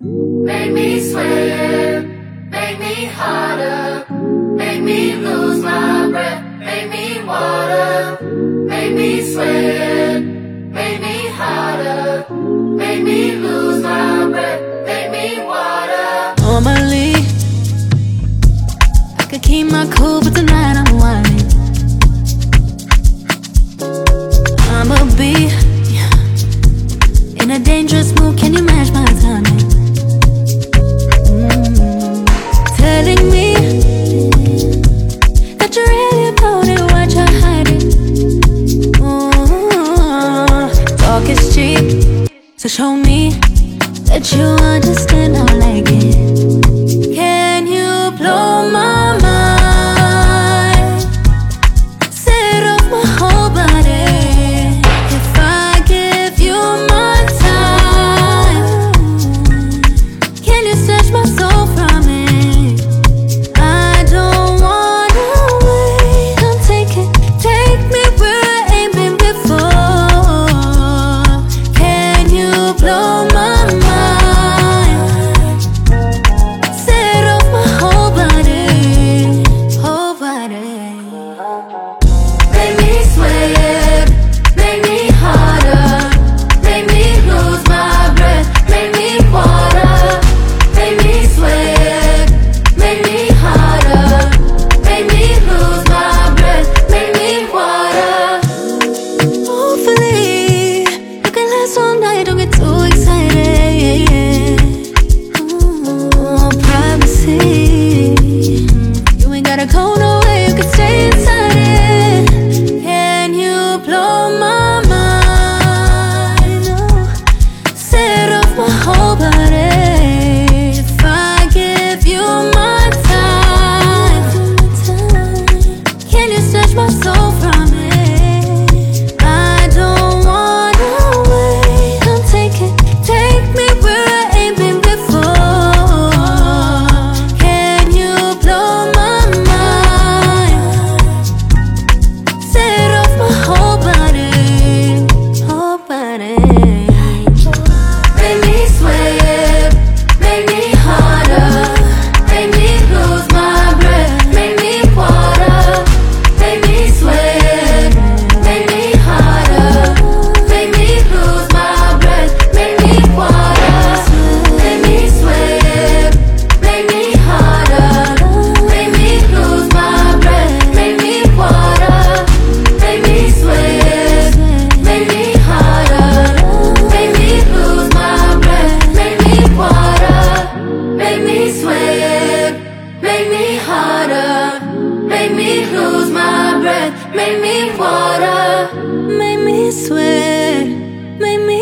Make me swear, make me harder, make me lose my breath, make me water, make me swear, make me harder, make me lose my breath, make me water. Normally, I could keep my cool, but tonight I'm whining. to show me see Make me harder, make me lose my breath, make me water, make me sweat, make me.